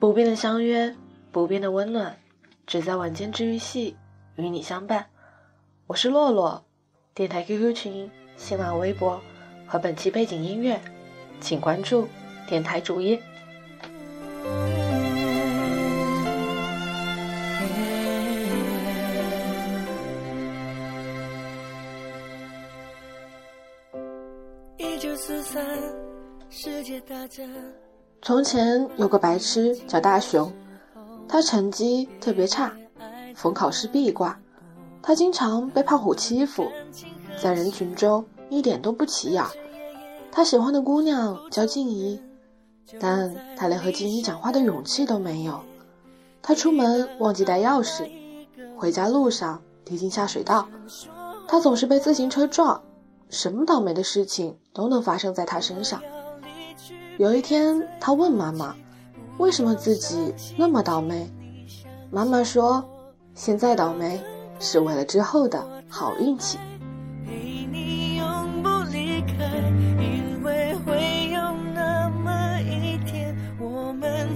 不变的相约，不变的温暖，只在晚间治愈系与你相伴。我是洛洛，电台 QQ 群、新浪微博和本期背景音乐，请关注电台主页。一九四三，世界大战。从前有个白痴叫大雄，他成绩特别差，逢考试必挂。他经常被胖虎欺负，在人群中一点都不起眼。他喜欢的姑娘叫静怡，但他连和静怡讲话的勇气都没有。他出门忘记带钥匙，回家路上跌进下水道。他总是被自行车撞，什么倒霉的事情都能发生在他身上。有一天，他问妈妈：“为什么自己那么倒霉？”妈妈说：“现在倒霉是为了之后的好运气。”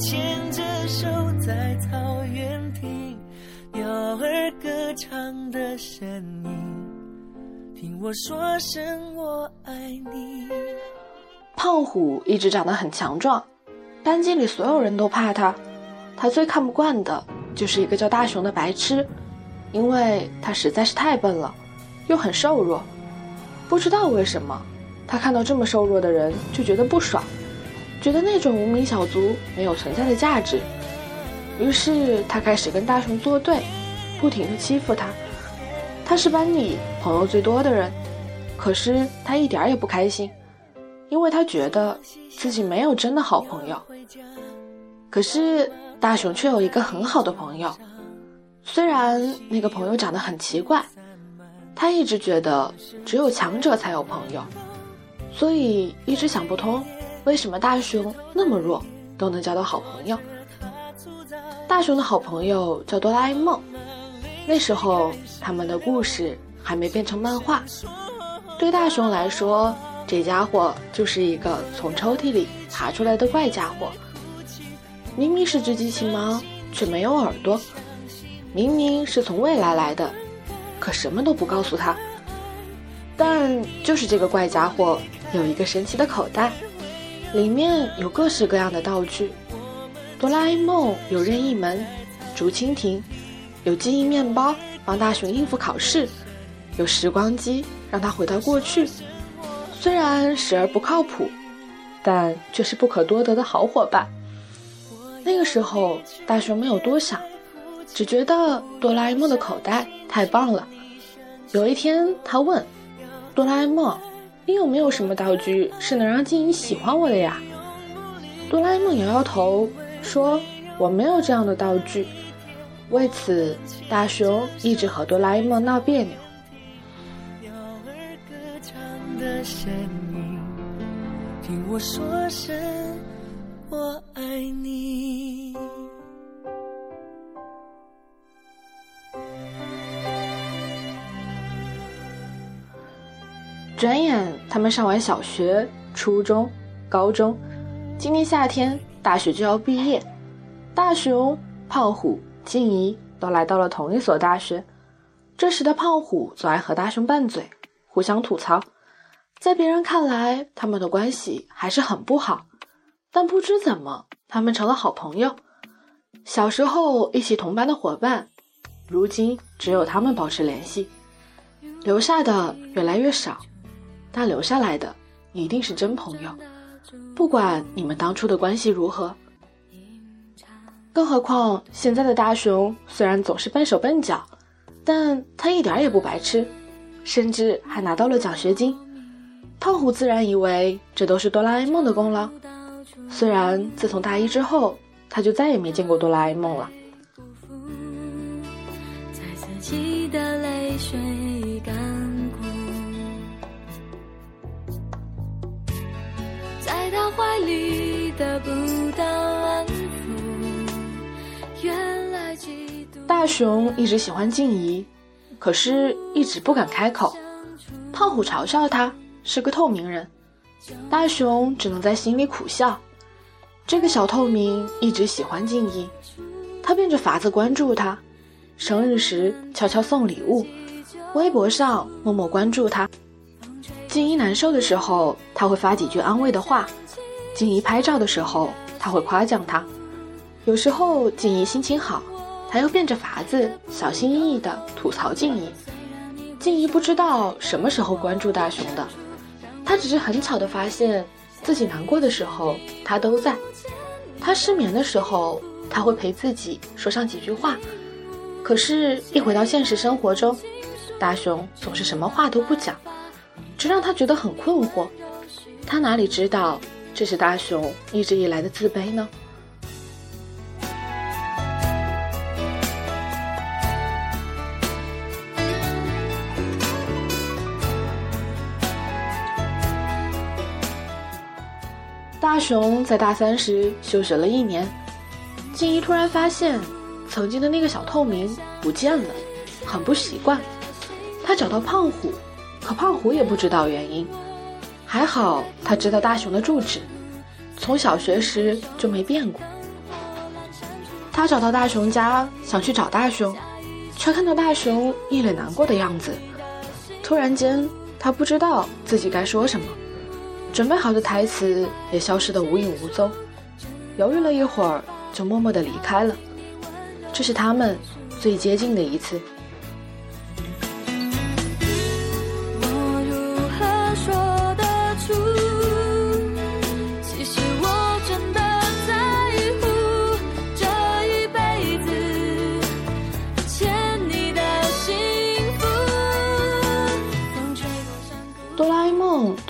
牵着手在草原听鸟儿歌唱的声音，听我说声我爱你。胖虎一直长得很强壮，班级里所有人都怕他。他最看不惯的就是一个叫大雄的白痴，因为他实在是太笨了，又很瘦弱。不知道为什么，他看到这么瘦弱的人就觉得不爽，觉得那种无名小卒没有存在的价值。于是他开始跟大雄作对，不停地欺负他。他是班里朋友最多的人，可是他一点也不开心。因为他觉得自己没有真的好朋友，可是大雄却有一个很好的朋友，虽然那个朋友长得很奇怪，他一直觉得只有强者才有朋友，所以一直想不通为什么大雄那么弱都能交到好朋友。大雄的好朋友叫哆啦 A 梦，那时候他们的故事还没变成漫画，对大雄来说。这家伙就是一个从抽屉里爬出来的怪家伙。明明是只机器猫，却没有耳朵；明明是从未来来的，可什么都不告诉他。但就是这个怪家伙有一个神奇的口袋，里面有各式各样的道具。哆啦 A 梦有任意门、竹蜻蜓，有记忆面包帮大雄应付考试，有时光机让他回到过去。虽然时而不靠谱，但却是不可多得的好伙伴。那个时候，大雄没有多想，只觉得哆啦 A 梦的口袋太棒了。有一天，他问哆啦 A 梦：“你有没有什么道具是能让静怡喜欢我的呀？”哆啦 A 梦摇摇头说：“我没有这样的道具。”为此，大雄一直和哆啦 A 梦闹别扭。的声音，听我说声我爱你。转眼，他们上完小学、初中、高中，今年夏天大学就要毕业。大雄、胖虎、静怡都来到了同一所大学。这时的胖虎总爱和大雄拌嘴，互相吐槽。在别人看来，他们的关系还是很不好，但不知怎么，他们成了好朋友。小时候一起同班的伙伴，如今只有他们保持联系。留下的越来越少，但留下来的一定是真朋友。不管你们当初的关系如何，更何况现在的大雄虽然总是笨手笨脚，但他一点也不白痴，甚至还拿到了奖学金。胖虎自然以为这都是哆啦 A 梦的功劳，虽然自从大一之后，他就再也没见过哆啦 A 梦了。大雄一直喜欢静怡，可是一直不敢开口。胖虎嘲笑他。是个透明人，大雄只能在心里苦笑。这个小透明一直喜欢静怡，他变着法子关注她，生日时悄悄送礼物，微博上默默关注她。静怡难受的时候，他会发几句安慰的话；静怡拍照的时候，他会夸奖她。有时候静怡心情好，他又变着法子小心翼翼地吐槽静怡。静怡不知道什么时候关注大雄的，他只是很巧的发现自己难过的时候，他都在。他失眠的时候，他会陪自己说上几句话。可是，一回到现实生活中，大雄总是什么话都不讲，这让他觉得很困惑。他哪里知道，这是大雄一直以来的自卑呢？大雄在大三时休学了一年，静怡突然发现，曾经的那个小透明不见了，很不习惯。他找到胖虎，可胖虎也不知道原因。还好他知道大雄的住址，从小学时就没变过。他找到大雄家，想去找大雄，却看到大雄一脸难过的样子。突然间，他不知道自己该说什么。准备好的台词也消失得无影无踪，犹豫了一会儿，就默默地离开了。这是他们最接近的一次。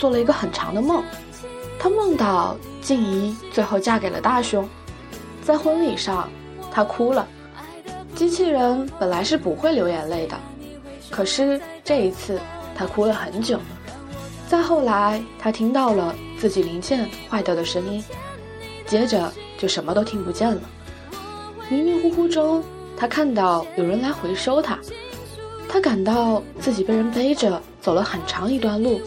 做了一个很长的梦，他梦到静怡最后嫁给了大雄，在婚礼上，他哭了。机器人本来是不会流眼泪的，可是这一次他哭了很久。再后来，他听到了自己零件坏掉的声音，接着就什么都听不见了。迷迷糊糊中，他看到有人来回收他，他感到自己被人背着走了很长一段路。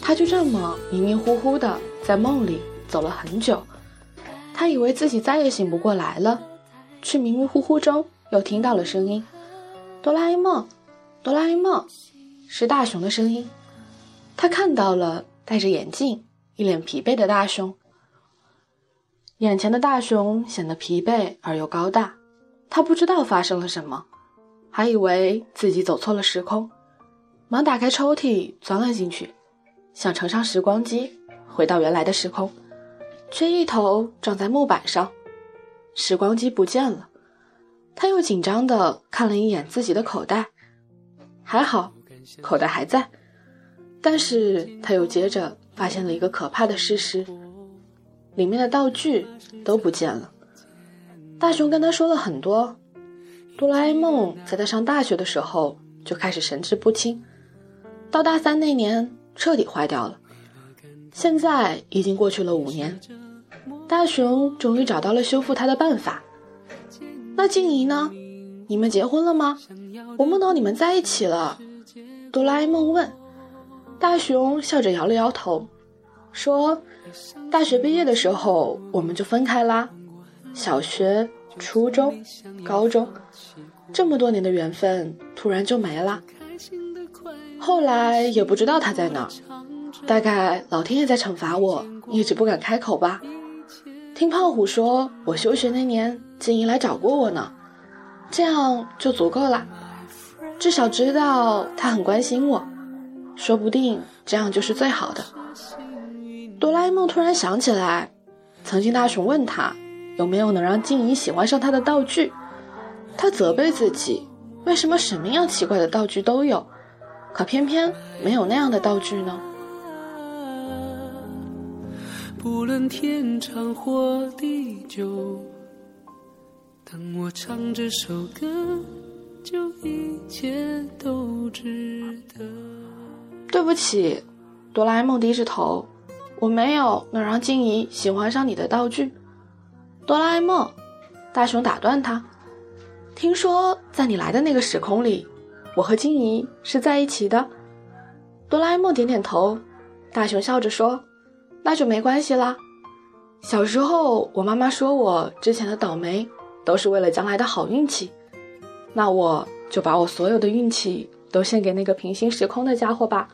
他就这么迷迷糊糊的在梦里走了很久，他以为自己再也醒不过来了，却迷迷糊糊中又听到了声音：“哆啦 A 梦，哆啦 A 梦，是大雄的声音。”他看到了戴着眼镜、一脸疲惫的大雄。眼前的大雄显得疲惫而又高大，他不知道发生了什么，还以为自己走错了时空，忙打开抽屉钻了进去。想乘上时光机回到原来的时空，却一头撞在木板上，时光机不见了。他又紧张地看了一眼自己的口袋，还好口袋还在，但是他又接着发现了一个可怕的事实：里面的道具都不见了。大雄跟他说了很多，哆啦 A 梦在他上大学的时候就开始神志不清，到大三那年。彻底坏掉了。现在已经过去了五年，大雄终于找到了修复它的办法。那静怡呢？你们结婚了吗？我梦到你们在一起了。哆啦 A 梦问。大雄笑着摇了摇头，说：“大学毕业的时候我们就分开啦。小学、初中、高中，这么多年的缘分突然就没了。”后来也不知道他在哪，大概老天爷在惩罚我，一直不敢开口吧。听胖虎说，我休学那年，静怡来找过我呢，这样就足够了，至少知道他很关心我，说不定这样就是最好的。哆啦 A 梦突然想起来，曾经大雄问他有没有能让静怡喜欢上他的道具，他责备自己，为什么什么样奇怪的道具都有。可偏偏没有那样的道具呢。不论天长或地久，当我唱这首歌，就一切都值得。对不起，哆啦 A 梦低着头，我没有能让静怡喜欢上你的道具。哆啦 A 梦，大雄打断他，听说在你来的那个时空里。我和静怡是在一起的，哆啦 A 梦点点头，大雄笑着说：“那就没关系啦。”小时候，我妈妈说我之前的倒霉都是为了将来的好运气，那我就把我所有的运气都献给那个平行时空的家伙吧，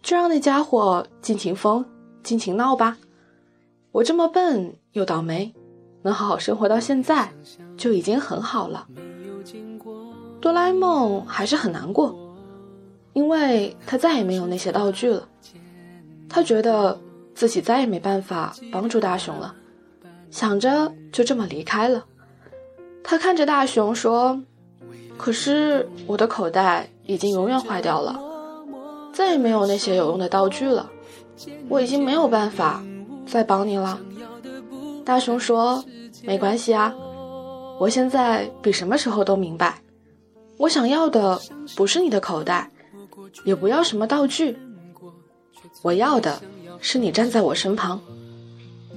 就让那家伙尽情疯、尽情闹吧。我这么笨又倒霉，能好好生活到现在就已经很好了。哆啦 A 梦还是很难过，因为他再也没有那些道具了，他觉得。自己再也没办法帮助大雄了，想着就这么离开了。他看着大雄说：“可是我的口袋已经永远坏掉了，再也没有那些有用的道具了，我已经没有办法再帮你了。”大雄说：“没关系啊，我现在比什么时候都明白，我想要的不是你的口袋，也不要什么道具，我要的。”是你站在我身旁，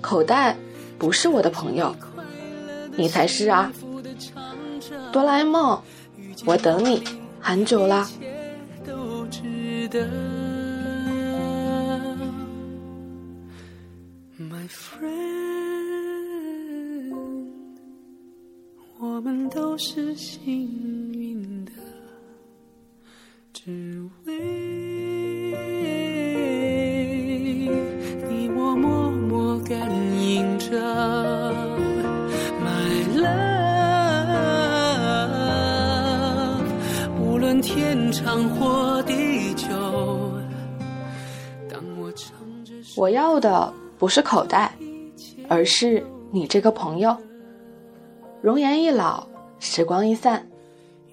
口袋不是我的朋友，你才是啊！哆啦 A 梦，我等你很久啦。我们都是幸运，只为你我默默感应着 my love 无论天长或地久当我唱着我要的不是口袋而是你这个朋友。容颜易老时光易散。